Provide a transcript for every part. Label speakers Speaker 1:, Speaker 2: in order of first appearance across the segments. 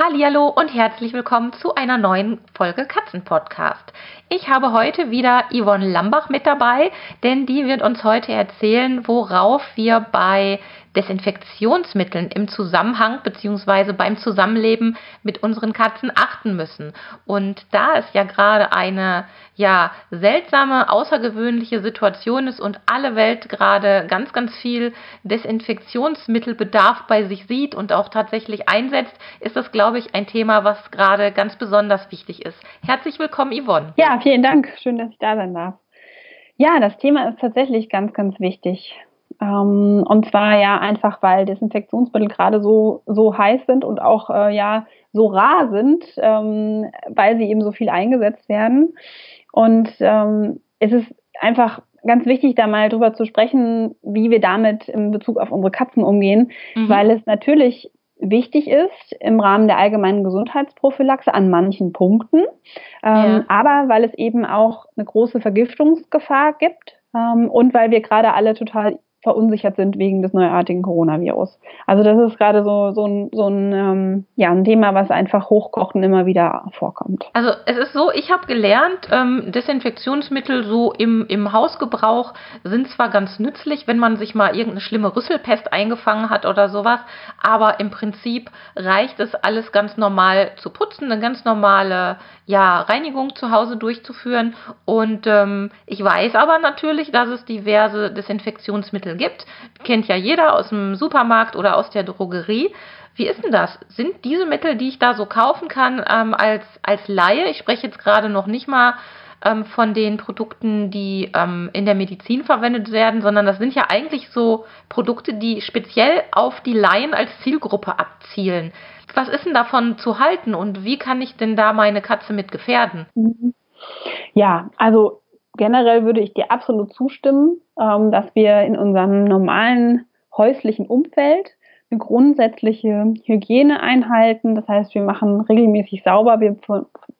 Speaker 1: Hallo und herzlich willkommen zu einer neuen Folge Katzenpodcast. Ich habe heute wieder Yvonne Lambach mit dabei, denn die wird uns heute erzählen, worauf wir bei Desinfektionsmitteln im Zusammenhang bzw. beim Zusammenleben mit unseren Katzen achten müssen. Und da es ja gerade eine ja seltsame, außergewöhnliche Situation ist und alle Welt gerade ganz, ganz viel Desinfektionsmittelbedarf bei sich sieht und auch tatsächlich einsetzt, ist das, glaube ich, ein Thema, was gerade ganz besonders wichtig ist. Herzlich willkommen, Yvonne.
Speaker 2: Ja, vielen Dank. Schön, dass ich da sein darf. Ja, das Thema ist tatsächlich ganz, ganz wichtig. Ähm, und zwar ja einfach, weil Desinfektionsmittel gerade so, so heiß sind und auch äh, ja so rar sind, ähm, weil sie eben so viel eingesetzt werden. Und ähm, es ist einfach ganz wichtig, da mal drüber zu sprechen, wie wir damit in Bezug auf unsere Katzen umgehen, mhm. weil es natürlich wichtig ist im Rahmen der allgemeinen Gesundheitsprophylaxe an manchen Punkten, ähm, ja. aber weil es eben auch eine große Vergiftungsgefahr gibt ähm, und weil wir gerade alle total verunsichert sind wegen des neuartigen Coronavirus. Also das ist gerade so, so ein, so ein, ähm, ja, ein Thema, was einfach hochkocht und immer wieder vorkommt.
Speaker 1: Also es ist so, ich habe gelernt, ähm, Desinfektionsmittel so im, im Hausgebrauch sind zwar ganz nützlich, wenn man sich mal irgendeine schlimme Rüsselpest eingefangen hat oder sowas, aber im Prinzip reicht es alles ganz normal zu putzen, eine ganz normale ja, Reinigung zu Hause durchzuführen. Und ähm, ich weiß aber natürlich, dass es diverse Desinfektionsmittel Lebensmittel gibt. Kennt ja jeder aus dem Supermarkt oder aus der Drogerie. Wie ist denn das? Sind diese Mittel, die ich da so kaufen kann, ähm, als, als Laie, ich spreche jetzt gerade noch nicht mal ähm, von den Produkten, die ähm, in der Medizin verwendet werden, sondern das sind ja eigentlich so Produkte, die speziell auf die Laien als Zielgruppe abzielen. Was ist denn davon zu halten und wie kann ich denn da meine Katze mit gefährden?
Speaker 2: Ja, also generell würde ich dir absolut zustimmen, dass wir in unserem normalen häuslichen Umfeld eine grundsätzliche Hygiene einhalten. Das heißt, wir machen regelmäßig sauber, wir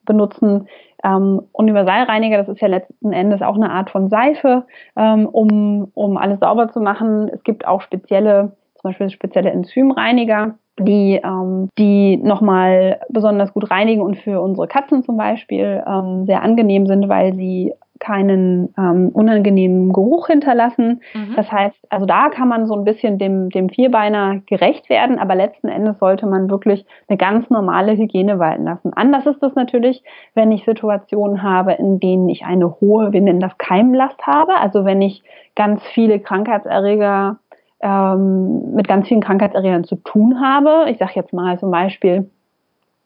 Speaker 2: benutzen ähm, Universalreiniger, das ist ja letzten Endes auch eine Art von Seife, ähm, um, um alles sauber zu machen. Es gibt auch spezielle, zum Beispiel spezielle Enzymreiniger, die, ähm, die nochmal besonders gut reinigen und für unsere Katzen zum Beispiel ähm, sehr angenehm sind, weil sie keinen ähm, unangenehmen Geruch hinterlassen. Mhm. Das heißt, also da kann man so ein bisschen dem, dem Vierbeiner gerecht werden, aber letzten Endes sollte man wirklich eine ganz normale Hygiene walten lassen. Anders ist es natürlich, wenn ich Situationen habe, in denen ich eine hohe, wir nennen das Keimlast habe, also wenn ich ganz viele Krankheitserreger ähm, mit ganz vielen Krankheitserregern zu tun habe. Ich sage jetzt mal zum Beispiel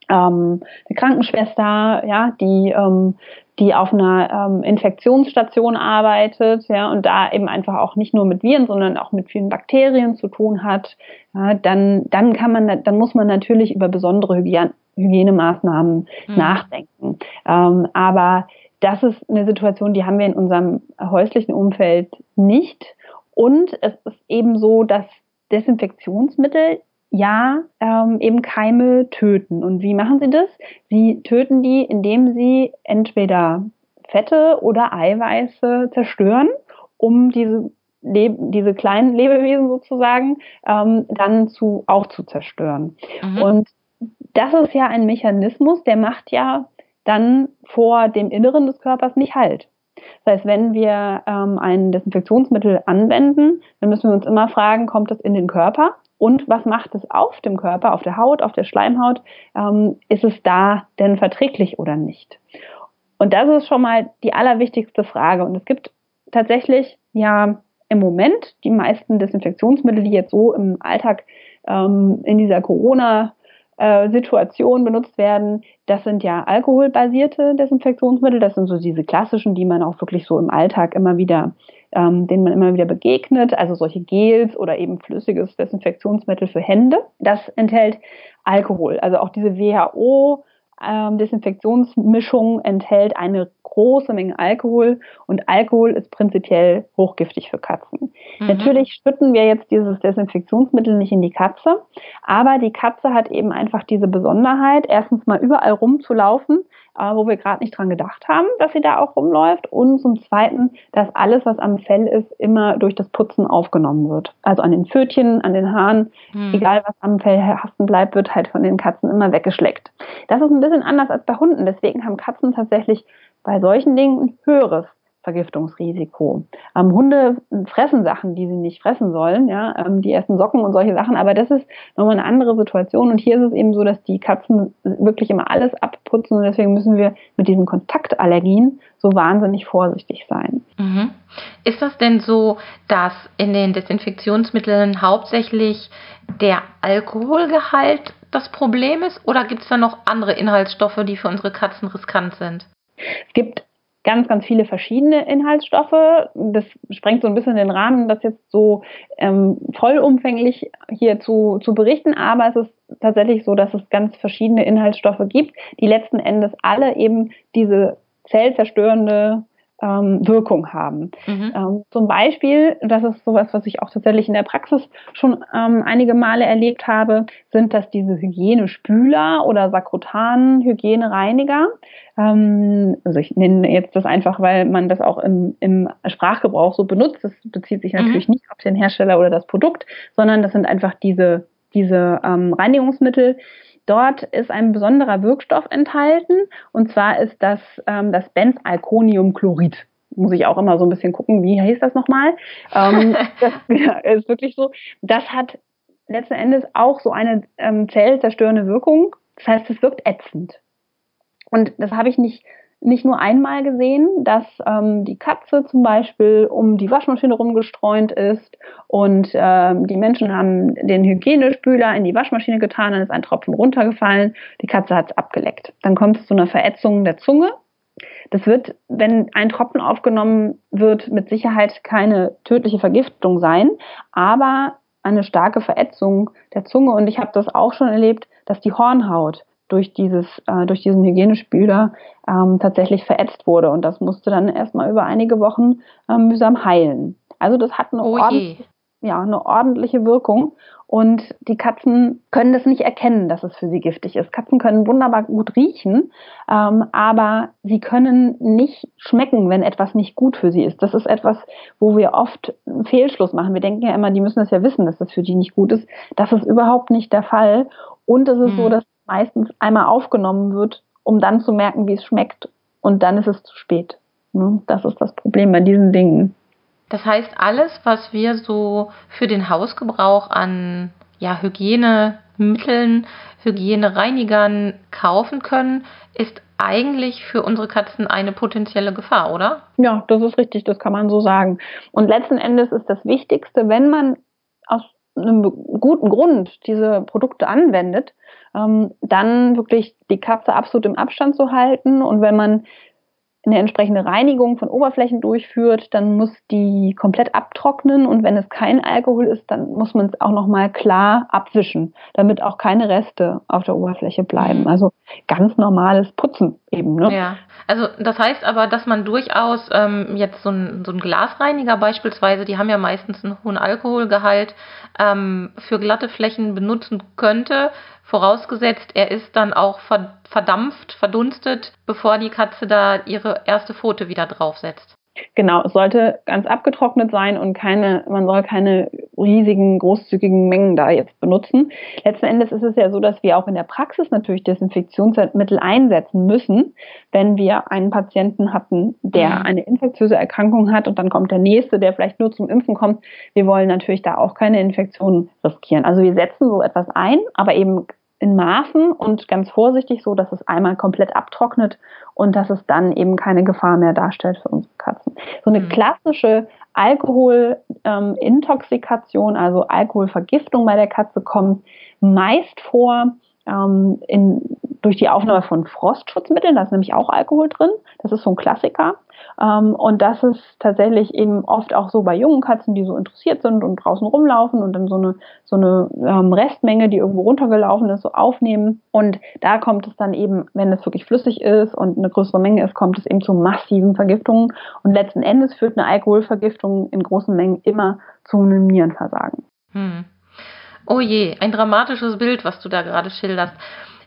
Speaker 2: ähm, eine Krankenschwester, ja, die, ähm, die auf einer ähm, Infektionsstation arbeitet, ja, und da eben einfach auch nicht nur mit Viren, sondern auch mit vielen Bakterien zu tun hat, ja, dann, dann kann man, dann muss man natürlich über besondere Hygiene, Hygienemaßnahmen mhm. nachdenken. Ähm, aber das ist eine Situation, die haben wir in unserem häuslichen Umfeld nicht. Und es ist eben so, dass Desinfektionsmittel ja ähm, eben Keime töten. Und wie machen sie das? Sie töten die, indem sie entweder Fette oder Eiweiße zerstören, um diese Leb diese kleinen Lebewesen sozusagen ähm, dann zu auch zu zerstören. Mhm. Und das ist ja ein Mechanismus, der macht ja dann vor dem Inneren des Körpers nicht halt. Das heißt, wenn wir ähm, ein Desinfektionsmittel anwenden, dann müssen wir uns immer fragen, kommt das in den Körper? Und was macht es auf dem Körper, auf der Haut, auf der Schleimhaut? Ähm, ist es da denn verträglich oder nicht? Und das ist schon mal die allerwichtigste Frage. Und es gibt tatsächlich ja im Moment die meisten Desinfektionsmittel, die jetzt so im Alltag ähm, in dieser Corona äh, Situation benutzt werden. Das sind ja alkoholbasierte Desinfektionsmittel. Das sind so diese klassischen, die man auch wirklich so im Alltag immer wieder, ähm, denen man immer wieder begegnet. Also solche Gels oder eben flüssiges Desinfektionsmittel für Hände. Das enthält Alkohol. Also auch diese WHO ähm, Desinfektionsmischung enthält eine große Menge Alkohol und Alkohol ist prinzipiell hochgiftig für Katzen. Mhm. Natürlich schütten wir jetzt dieses Desinfektionsmittel nicht in die Katze, aber die Katze hat eben einfach diese Besonderheit, erstens mal überall rumzulaufen, äh, wo wir gerade nicht dran gedacht haben, dass sie da auch rumläuft und zum Zweiten, dass alles, was am Fell ist, immer durch das Putzen aufgenommen wird. Also an den Pfötchen, an den Haaren, mhm. egal was am Fell haften bleibt, wird halt von den Katzen immer weggeschleckt. Das ist ein bisschen anders als bei Hunden, deswegen haben Katzen tatsächlich bei solchen Dingen ein höheres Vergiftungsrisiko. Ähm, Hunde fressen Sachen, die sie nicht fressen sollen, ja, ähm, die essen Socken und solche Sachen, aber das ist nochmal eine andere Situation und hier ist es eben so, dass die Katzen wirklich immer alles abputzen und deswegen müssen wir mit diesen Kontaktallergien so wahnsinnig vorsichtig sein.
Speaker 1: Mhm. Ist das denn so, dass in den Desinfektionsmitteln hauptsächlich der Alkoholgehalt das Problem ist oder gibt es da noch andere Inhaltsstoffe, die für unsere Katzen riskant sind?
Speaker 2: Es gibt ganz, ganz viele verschiedene Inhaltsstoffe. Das sprengt so ein bisschen den Rahmen, das jetzt so ähm, vollumfänglich hier zu, zu berichten, aber es ist tatsächlich so, dass es ganz verschiedene Inhaltsstoffe gibt, die letzten Endes alle eben diese zellzerstörende ähm, Wirkung haben. Mhm. Ähm, zum Beispiel, das ist sowas, was ich auch tatsächlich in der Praxis schon ähm, einige Male erlebt habe, sind das diese Hygienespüler oder Sakrotan-Hygienereiniger. Ähm, also ich nenne jetzt das einfach, weil man das auch im, im Sprachgebrauch so benutzt. Das bezieht sich natürlich mhm. nicht auf den Hersteller oder das Produkt, sondern das sind einfach diese, diese ähm, Reinigungsmittel, Dort ist ein besonderer Wirkstoff enthalten und zwar ist das ähm, das Benzalkoniumchlorid. Muss ich auch immer so ein bisschen gucken, wie hieß das nochmal? Ähm, das ja, ist wirklich so. Das hat letzten Endes auch so eine ähm, zellzerstörende Wirkung. Das heißt, es wirkt ätzend. Und das habe ich nicht nicht nur einmal gesehen, dass ähm, die Katze zum Beispiel um die Waschmaschine rumgestreunt ist und ähm, die Menschen haben den Hygienespüler in die Waschmaschine getan, dann ist ein Tropfen runtergefallen, die Katze hat es abgeleckt. Dann kommt es zu einer Verätzung der Zunge. Das wird, wenn ein Tropfen aufgenommen wird, mit Sicherheit keine tödliche Vergiftung sein, aber eine starke Verätzung der Zunge. Und ich habe das auch schon erlebt, dass die Hornhaut durch dieses, äh, durch diesen Hygienespüler ähm, tatsächlich verätzt wurde. Und das musste dann erstmal über einige Wochen ähm, mühsam heilen. Also das hat eine, oh ordentliche, ja, eine ordentliche Wirkung. Und die Katzen können das nicht erkennen, dass es für sie giftig ist. Katzen können wunderbar gut riechen, ähm, aber sie können nicht schmecken, wenn etwas nicht gut für sie ist. Das ist etwas, wo wir oft einen Fehlschluss machen. Wir denken ja immer, die müssen das ja wissen, dass das für die nicht gut ist. Das ist überhaupt nicht der Fall. Und es ist hm. so, dass meistens einmal aufgenommen wird, um dann zu merken, wie es schmeckt. Und dann ist es zu spät. Ne? Das ist das Problem bei diesen Dingen.
Speaker 1: Das heißt, alles, was wir so für den Hausgebrauch an ja, Hygienemitteln, Hygienereinigern kaufen können, ist eigentlich für unsere Katzen eine potenzielle Gefahr, oder?
Speaker 2: Ja, das ist richtig, das kann man so sagen. Und letzten Endes ist das Wichtigste, wenn man aus einem guten Grund diese Produkte anwendet, ähm, dann wirklich die Katze absolut im Abstand zu halten. Und wenn man eine entsprechende Reinigung von Oberflächen durchführt, dann muss die komplett abtrocknen und wenn es kein Alkohol ist, dann muss man es auch nochmal klar abwischen, damit auch keine Reste auf der Oberfläche bleiben. Mhm. Also ganz normales Putzen eben. Ne?
Speaker 1: Ja, also das heißt aber, dass man durchaus ähm, jetzt so ein, so ein Glasreiniger beispielsweise, die haben ja meistens einen hohen Alkoholgehalt, ähm, für glatte Flächen benutzen könnte, Vorausgesetzt, er ist dann auch verdampft, verdunstet, bevor die Katze da ihre erste Pfote wieder draufsetzt.
Speaker 2: Genau, es sollte ganz abgetrocknet sein und keine, man soll keine riesigen, großzügigen Mengen da jetzt benutzen. Letzten Endes ist es ja so, dass wir auch in der Praxis natürlich Desinfektionsmittel einsetzen müssen, wenn wir einen Patienten hatten, der mhm. eine infektiöse Erkrankung hat und dann kommt der nächste, der vielleicht nur zum Impfen kommt. Wir wollen natürlich da auch keine Infektionen riskieren. Also wir setzen so etwas ein, aber eben in Maßen und ganz vorsichtig, so dass es einmal komplett abtrocknet und dass es dann eben keine Gefahr mehr darstellt für unsere Katzen. So eine mhm. klassische Alkoholintoxikation, ähm, also Alkoholvergiftung bei der Katze kommt meist vor ähm, in durch die Aufnahme von Frostschutzmitteln, da ist nämlich auch Alkohol drin, das ist so ein Klassiker. Ähm, und das ist tatsächlich eben oft auch so bei jungen Katzen, die so interessiert sind und draußen rumlaufen und dann so eine, so eine ähm, Restmenge, die irgendwo runtergelaufen ist, so aufnehmen. Und da kommt es dann eben, wenn es wirklich flüssig ist und eine größere Menge ist, kommt es eben zu massiven Vergiftungen. Und letzten Endes führt eine Alkoholvergiftung in großen Mengen immer zu einem Nierenversagen.
Speaker 1: Hm. Oh je, ein dramatisches Bild, was du da gerade schilderst.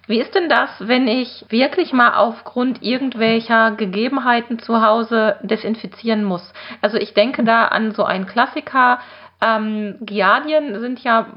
Speaker 1: Wie ist denn das, wenn ich wirklich mal aufgrund irgendwelcher Gegebenheiten zu Hause desinfizieren muss? Also ich denke da an so einen Klassiker. Ähm, Giardien sind ja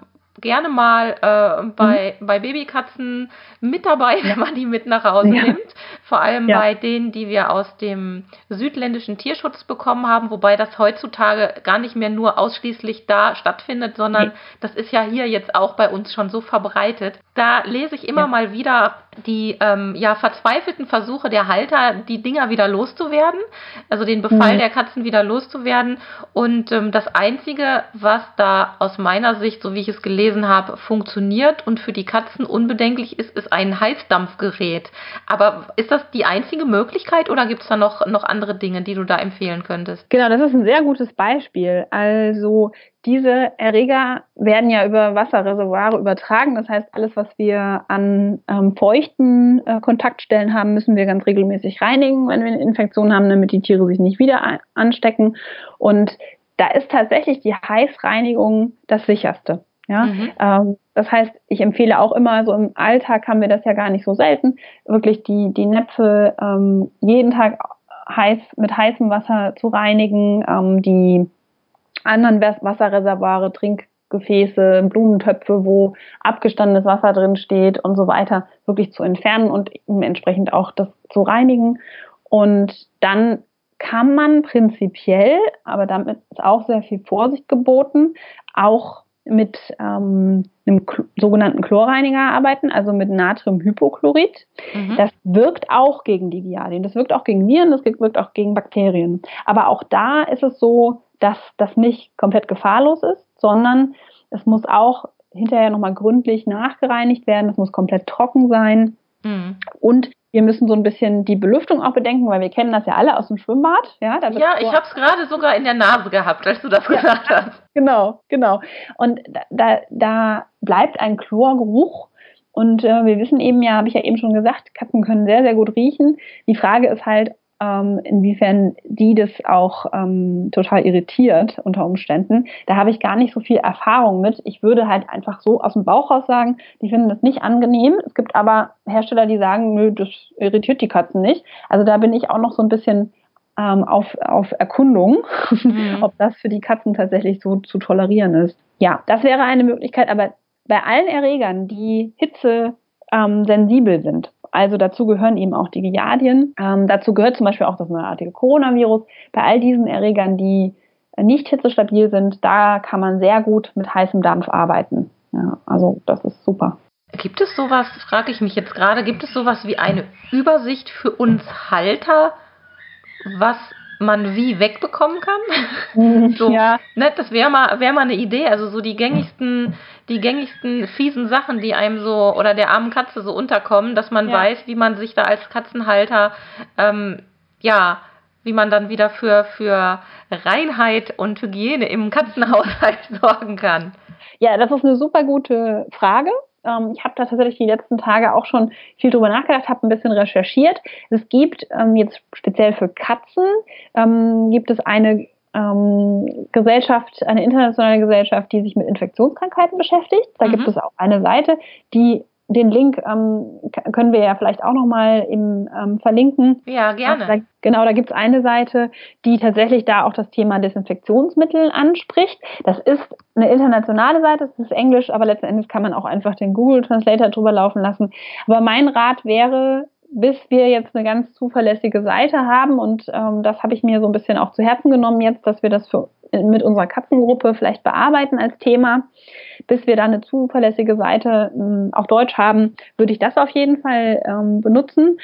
Speaker 1: gerne mal äh, bei, mhm. bei Babykatzen mit dabei, wenn man die mit nach Hause ja. nimmt. Vor allem ja. bei denen, die wir aus dem südländischen Tierschutz bekommen haben, wobei das heutzutage gar nicht mehr nur ausschließlich da stattfindet, sondern nee. das ist ja hier jetzt auch bei uns schon so verbreitet. Da lese ich immer ja. mal wieder die ähm, ja verzweifelten Versuche der Halter, die Dinger wieder loszuwerden, also den Befall mhm. der Katzen wieder loszuwerden. Und ähm, das Einzige, was da aus meiner Sicht, so wie ich es gelesen habe, funktioniert und für die Katzen unbedenklich ist, ist ein Heißdampfgerät. Aber ist das die einzige Möglichkeit oder gibt es da noch, noch andere Dinge, die du da empfehlen könntest?
Speaker 2: Genau, das ist ein sehr gutes Beispiel. Also diese Erreger werden ja über Wasserreservoire übertragen. Das heißt, alles, was wir an ähm, feuchten äh, Kontaktstellen haben, müssen wir ganz regelmäßig reinigen, wenn wir eine Infektion haben, damit die Tiere sich nicht wieder anstecken. Und da ist tatsächlich die Heißreinigung das sicherste. Ja, mhm. ähm, das heißt, ich empfehle auch immer, so im Alltag haben wir das ja gar nicht so selten, wirklich die, die Näpfe ähm, jeden Tag heiß, mit heißem Wasser zu reinigen, ähm, die anderen Wasserreservoire, Trinkgefäße, Blumentöpfe, wo abgestandenes Wasser drin steht und so weiter, wirklich zu entfernen und entsprechend auch das zu reinigen. Und dann kann man prinzipiell, aber damit ist auch sehr viel Vorsicht geboten, auch mit ähm, einem sogenannten Chlorreiniger arbeiten, also mit Natriumhypochlorid. Mhm. Das wirkt auch gegen die Giardien, das wirkt auch gegen Viren, das wirkt auch gegen Bakterien. Aber auch da ist es so, dass das nicht komplett gefahrlos ist, sondern es muss auch hinterher nochmal gründlich nachgereinigt werden, es muss komplett trocken sein. Mhm. Und wir müssen so ein bisschen die Belüftung auch bedenken, weil wir kennen das ja alle aus dem Schwimmbad.
Speaker 1: Ja, ja ich habe es gerade sogar in der Nase gehabt, als du das ja. gesagt hast.
Speaker 2: Genau, genau. Und da, da bleibt ein Chlorgeruch. Und äh, wir wissen eben ja, habe ich ja eben schon gesagt, Katzen können sehr, sehr gut riechen. Die Frage ist halt, ähm, inwiefern die das auch ähm, total irritiert unter Umständen. Da habe ich gar nicht so viel Erfahrung mit. Ich würde halt einfach so aus dem Bauch raus sagen, die finden das nicht angenehm. Es gibt aber Hersteller, die sagen, nö, das irritiert die Katzen nicht. Also da bin ich auch noch so ein bisschen ähm, auf, auf Erkundung, mhm. ob das für die Katzen tatsächlich so zu tolerieren ist. Ja, das wäre eine Möglichkeit, aber bei allen Erregern, die Hitze ähm, sensibel sind, also dazu gehören eben auch die Giardien. Ähm, dazu gehört zum Beispiel auch das neuartige Coronavirus. Bei all diesen Erregern, die nicht hitzestabil sind, da kann man sehr gut mit heißem Dampf arbeiten. Ja, also das ist super.
Speaker 1: Gibt es sowas, frage ich mich jetzt gerade, gibt es sowas wie eine Übersicht für uns Halter, was man wie wegbekommen kann. so, ja. ne, das wäre mal, wär mal eine Idee. Also so die gängigsten, die gängigsten fiesen Sachen, die einem so oder der armen Katze so unterkommen, dass man ja. weiß, wie man sich da als Katzenhalter ähm, ja wie man dann wieder für, für Reinheit und Hygiene im Katzenhaushalt sorgen kann.
Speaker 2: Ja, das ist eine super gute Frage. Ähm, ich habe da tatsächlich die letzten Tage auch schon viel drüber nachgedacht, habe ein bisschen recherchiert. Es gibt ähm, jetzt speziell für Katzen ähm, gibt es eine ähm, Gesellschaft, eine internationale Gesellschaft, die sich mit Infektionskrankheiten beschäftigt. Da mhm. gibt es auch eine Seite, die den Link ähm, können wir ja vielleicht auch nochmal im ähm, verlinken.
Speaker 1: Ja, gerne. Da,
Speaker 2: genau, da gibt's eine Seite, die tatsächlich da auch das Thema Desinfektionsmittel anspricht. Das ist eine internationale Seite, das ist Englisch, aber letzten Endes kann man auch einfach den Google Translator drüber laufen lassen. Aber mein Rat wäre, bis wir jetzt eine ganz zuverlässige Seite haben und ähm, das habe ich mir so ein bisschen auch zu Herzen genommen jetzt, dass wir das für, mit unserer Katzengruppe vielleicht bearbeiten als Thema. Bis wir da eine zuverlässige Seite ähm, auf Deutsch haben, würde ich das auf jeden Fall ähm, benutzen.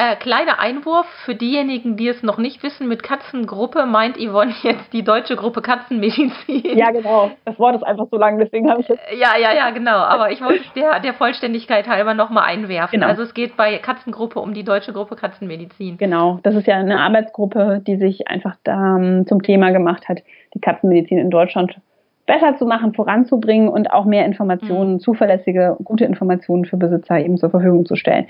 Speaker 1: Äh, kleiner Einwurf für diejenigen, die es noch nicht wissen, mit Katzengruppe meint Yvonne jetzt die deutsche Gruppe Katzenmedizin.
Speaker 2: Ja, genau. Das Wort ist einfach so lang, deswegen habe ich es.
Speaker 1: Ja, ja, ja, genau. Aber ich wollte es der, der Vollständigkeit halber nochmal einwerfen. Genau. Also es geht bei Katzengruppe um die deutsche Gruppe Katzenmedizin.
Speaker 2: Genau. Das ist ja eine Arbeitsgruppe, die sich einfach da, ähm, zum Thema gemacht hat, die Katzenmedizin in Deutschland besser zu machen, voranzubringen und auch mehr Informationen, mhm. zuverlässige, gute Informationen für Besitzer eben zur Verfügung zu stellen.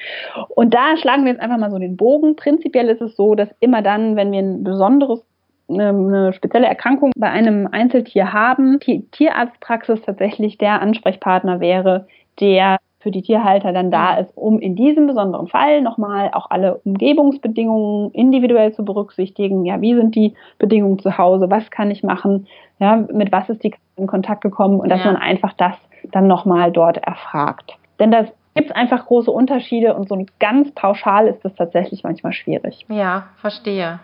Speaker 2: Und da schlagen wir jetzt einfach mal so den Bogen. Prinzipiell ist es so, dass immer dann, wenn wir ein besonderes eine spezielle Erkrankung bei einem Einzeltier haben, die Tierarztpraxis tatsächlich der Ansprechpartner wäre, der für die Tierhalter dann da ist, um in diesem besonderen Fall nochmal auch alle Umgebungsbedingungen individuell zu berücksichtigen. Ja, wie sind die Bedingungen zu Hause? Was kann ich machen? Ja, mit was ist die in Kontakt gekommen? Und dass ja. man einfach das dann nochmal dort erfragt. Denn das gibt es einfach große Unterschiede und so ganz pauschal ist das tatsächlich manchmal schwierig.
Speaker 1: Ja, verstehe.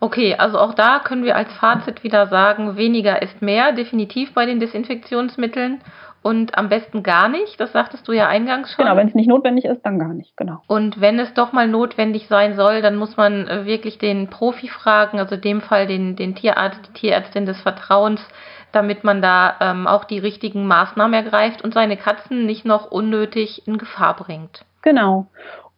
Speaker 1: Okay, also auch da können wir als Fazit wieder sagen, weniger ist mehr, definitiv bei den Desinfektionsmitteln und am besten gar nicht. Das sagtest du ja eingangs schon.
Speaker 2: Genau, wenn es nicht notwendig ist, dann gar nicht, genau.
Speaker 1: Und wenn es doch mal notwendig sein soll, dann muss man äh, wirklich den Profi fragen, also in dem Fall den, den Tierarzt, die Tierärztin des Vertrauens, damit man da ähm, auch die richtigen Maßnahmen ergreift und seine Katzen nicht noch unnötig in Gefahr bringt.
Speaker 2: Genau.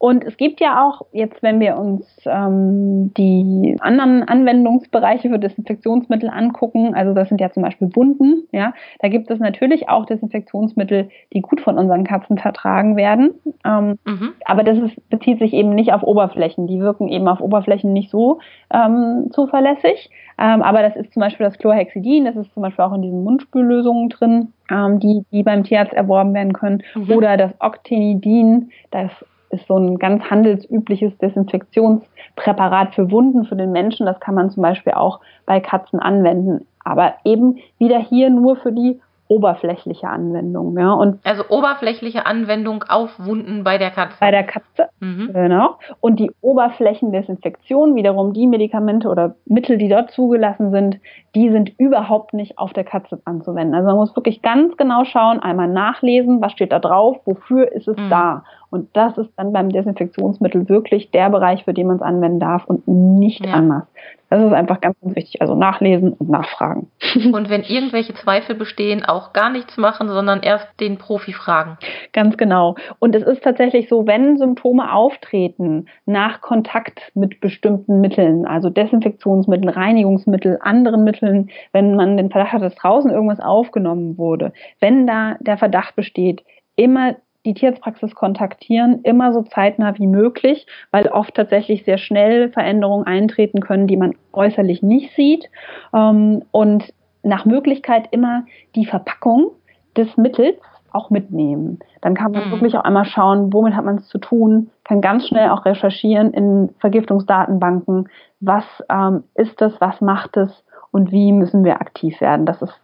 Speaker 2: Und es gibt ja auch, jetzt wenn wir uns ähm, die anderen Anwendungsbereiche für Desinfektionsmittel angucken, also das sind ja zum Beispiel Wunden, ja, da gibt es natürlich auch Desinfektionsmittel, die gut von unseren Katzen vertragen werden. Ähm, mhm. Aber das ist, bezieht sich eben nicht auf Oberflächen. Die wirken eben auf Oberflächen nicht so ähm, zuverlässig. Ähm, aber das ist zum Beispiel das Chlorhexidin, das ist zum Beispiel auch in diesen Mundspüllösungen drin, ähm, die, die beim Tierarzt erworben werden können. Mhm. Oder das Octenidin, das ist so ein ganz handelsübliches Desinfektionspräparat für Wunden für den Menschen. Das kann man zum Beispiel auch bei Katzen anwenden. Aber eben wieder hier nur für die oberflächliche Anwendung. Ja. Und
Speaker 1: also oberflächliche Anwendung auf Wunden bei der Katze.
Speaker 2: Bei der Katze, mhm. genau. Und die Oberflächendesinfektion, wiederum die Medikamente oder Mittel, die dort zugelassen sind, die sind überhaupt nicht auf der Katze anzuwenden. Also man muss wirklich ganz genau schauen, einmal nachlesen, was steht da drauf, wofür ist es mhm. da. Und das ist dann beim Desinfektionsmittel wirklich der Bereich, für den man es anwenden darf und nicht ja. anders. Das ist einfach ganz, ganz wichtig. Also nachlesen und nachfragen.
Speaker 1: Und wenn irgendwelche Zweifel bestehen, auch gar nichts machen, sondern erst den Profi fragen.
Speaker 2: Ganz genau. Und es ist tatsächlich so, wenn Symptome auftreten nach Kontakt mit bestimmten Mitteln, also Desinfektionsmitteln, Reinigungsmittel, anderen Mitteln, wenn man den Verdacht hat, dass draußen irgendwas aufgenommen wurde, wenn da der Verdacht besteht, immer die Tierarztpraxis kontaktieren, immer so zeitnah wie möglich, weil oft tatsächlich sehr schnell Veränderungen eintreten können, die man äußerlich nicht sieht. Ähm, und nach Möglichkeit immer die Verpackung des Mittels auch mitnehmen. Dann kann man mhm. wirklich auch einmal schauen, womit hat man es zu tun, kann ganz schnell auch recherchieren in Vergiftungsdatenbanken, was ähm, ist das, was macht es und wie müssen wir aktiv werden. Das ist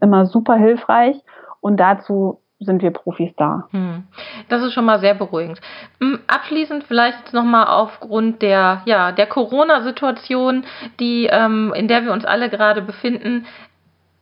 Speaker 2: immer super hilfreich und dazu sind wir Profis da. Hm.
Speaker 1: Das ist schon mal sehr beruhigend. Hm, abschließend vielleicht nochmal aufgrund der, ja, der Corona-Situation, die, ähm, in der wir uns alle gerade befinden.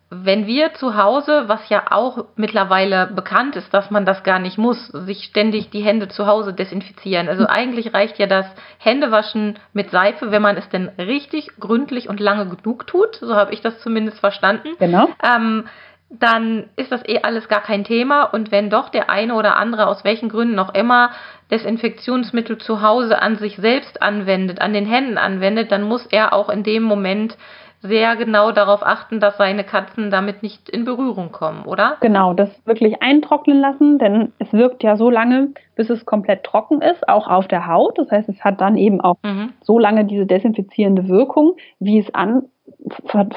Speaker 1: Wenn wir zu Hause, was ja auch mittlerweile bekannt ist, dass man das gar nicht muss, sich ständig die Hände zu Hause desinfizieren. Also eigentlich reicht ja das Händewaschen mit Seife, wenn man es denn richtig gründlich und lange genug tut. So habe ich das zumindest verstanden.
Speaker 2: Genau.
Speaker 1: Ähm, dann ist das eh alles gar kein Thema. Und wenn doch der eine oder andere aus welchen Gründen auch immer Desinfektionsmittel zu Hause an sich selbst anwendet, an den Händen anwendet, dann muss er auch in dem Moment sehr genau darauf achten, dass seine Katzen damit nicht in Berührung kommen, oder?
Speaker 2: Genau, das wirklich eintrocknen lassen, denn es wirkt ja so lange, bis es komplett trocken ist, auch auf der Haut. Das heißt, es hat dann eben auch mhm. so lange diese desinfizierende Wirkung, wie es an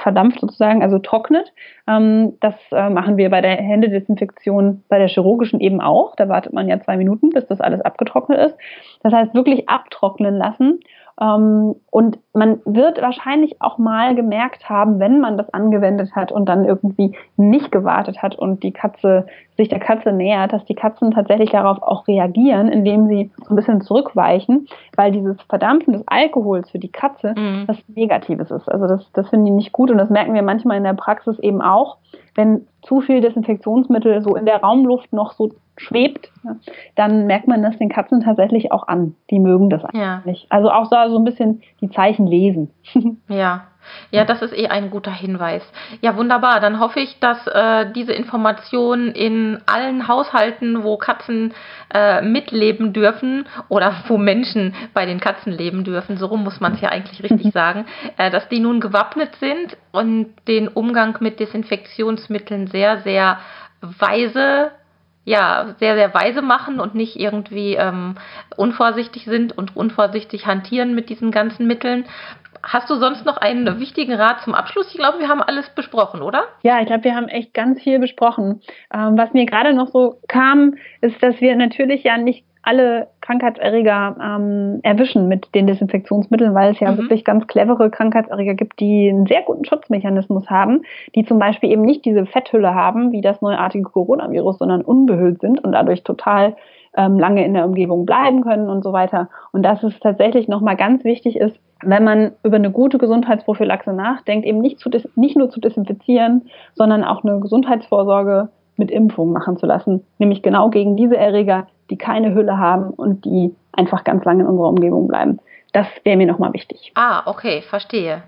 Speaker 2: verdampft sozusagen, also trocknet. Ähm, das äh, machen wir bei der Händedesinfektion, bei der chirurgischen eben auch. Da wartet man ja zwei Minuten, bis das alles abgetrocknet ist. Das heißt, wirklich abtrocknen lassen und man wird wahrscheinlich auch mal gemerkt haben, wenn man das angewendet hat und dann irgendwie nicht gewartet hat und die Katze sich der Katze nähert, dass die Katzen tatsächlich darauf auch reagieren, indem sie so ein bisschen zurückweichen, weil dieses Verdampfen des Alkohols für die Katze mhm. was Negatives ist. Also das, das finden die nicht gut und das merken wir manchmal in der Praxis eben auch, wenn zu viel Desinfektionsmittel so in der Raumluft noch so schwebt, dann merkt man das den Katzen tatsächlich auch an. Die mögen das eigentlich ja. Also auch so ein bisschen die Zeichen lesen.
Speaker 1: Ja. Ja, das ist eh ein guter Hinweis. Ja, wunderbar. Dann hoffe ich, dass äh, diese Informationen in allen Haushalten, wo Katzen äh, mitleben dürfen oder wo Menschen bei den Katzen leben dürfen, so rum muss man es ja eigentlich richtig sagen, äh, dass die nun gewappnet sind und den Umgang mit Desinfektionsmitteln sehr, sehr weise ja, sehr, sehr weise machen und nicht irgendwie ähm, unvorsichtig sind und unvorsichtig hantieren mit diesen ganzen Mitteln. Hast du sonst noch einen wichtigen Rat zum Abschluss? Ich glaube, wir haben alles besprochen, oder?
Speaker 2: Ja, ich glaube, wir haben echt ganz viel besprochen. Ähm, was mir gerade noch so kam, ist, dass wir natürlich ja nicht alle Krankheitserreger ähm, erwischen mit den Desinfektionsmitteln, weil es ja mhm. wirklich ganz clevere Krankheitserreger gibt, die einen sehr guten Schutzmechanismus haben, die zum Beispiel eben nicht diese Fetthülle haben, wie das neuartige Coronavirus, sondern unbehüllt sind und dadurch total ähm, lange in der Umgebung bleiben können und so weiter. Und dass es tatsächlich nochmal ganz wichtig ist, wenn man über eine gute Gesundheitsprophylaxe nachdenkt, eben nicht, zu nicht nur zu desinfizieren, sondern auch eine Gesundheitsvorsorge mit Impfung machen zu lassen, nämlich genau gegen diese Erreger, die keine Hülle haben und die einfach ganz lange in unserer Umgebung bleiben. Das wäre mir nochmal wichtig.
Speaker 1: Ah, okay, verstehe.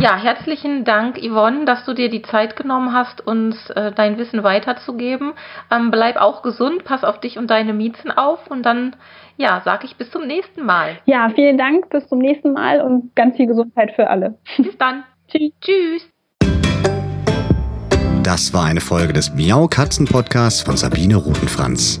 Speaker 1: Ja, herzlichen Dank, Yvonne, dass du dir die Zeit genommen hast, uns äh, dein Wissen weiterzugeben. Ähm, bleib auch gesund, pass auf dich und deine Miezen auf und dann, ja, sage ich bis zum nächsten Mal.
Speaker 2: Ja, vielen Dank, bis zum nächsten Mal und ganz viel Gesundheit für alle.
Speaker 1: Bis dann. Tschüss. Tschüss.
Speaker 3: Das war eine Folge des Miau Katzen Podcasts von Sabine Rutenfranz.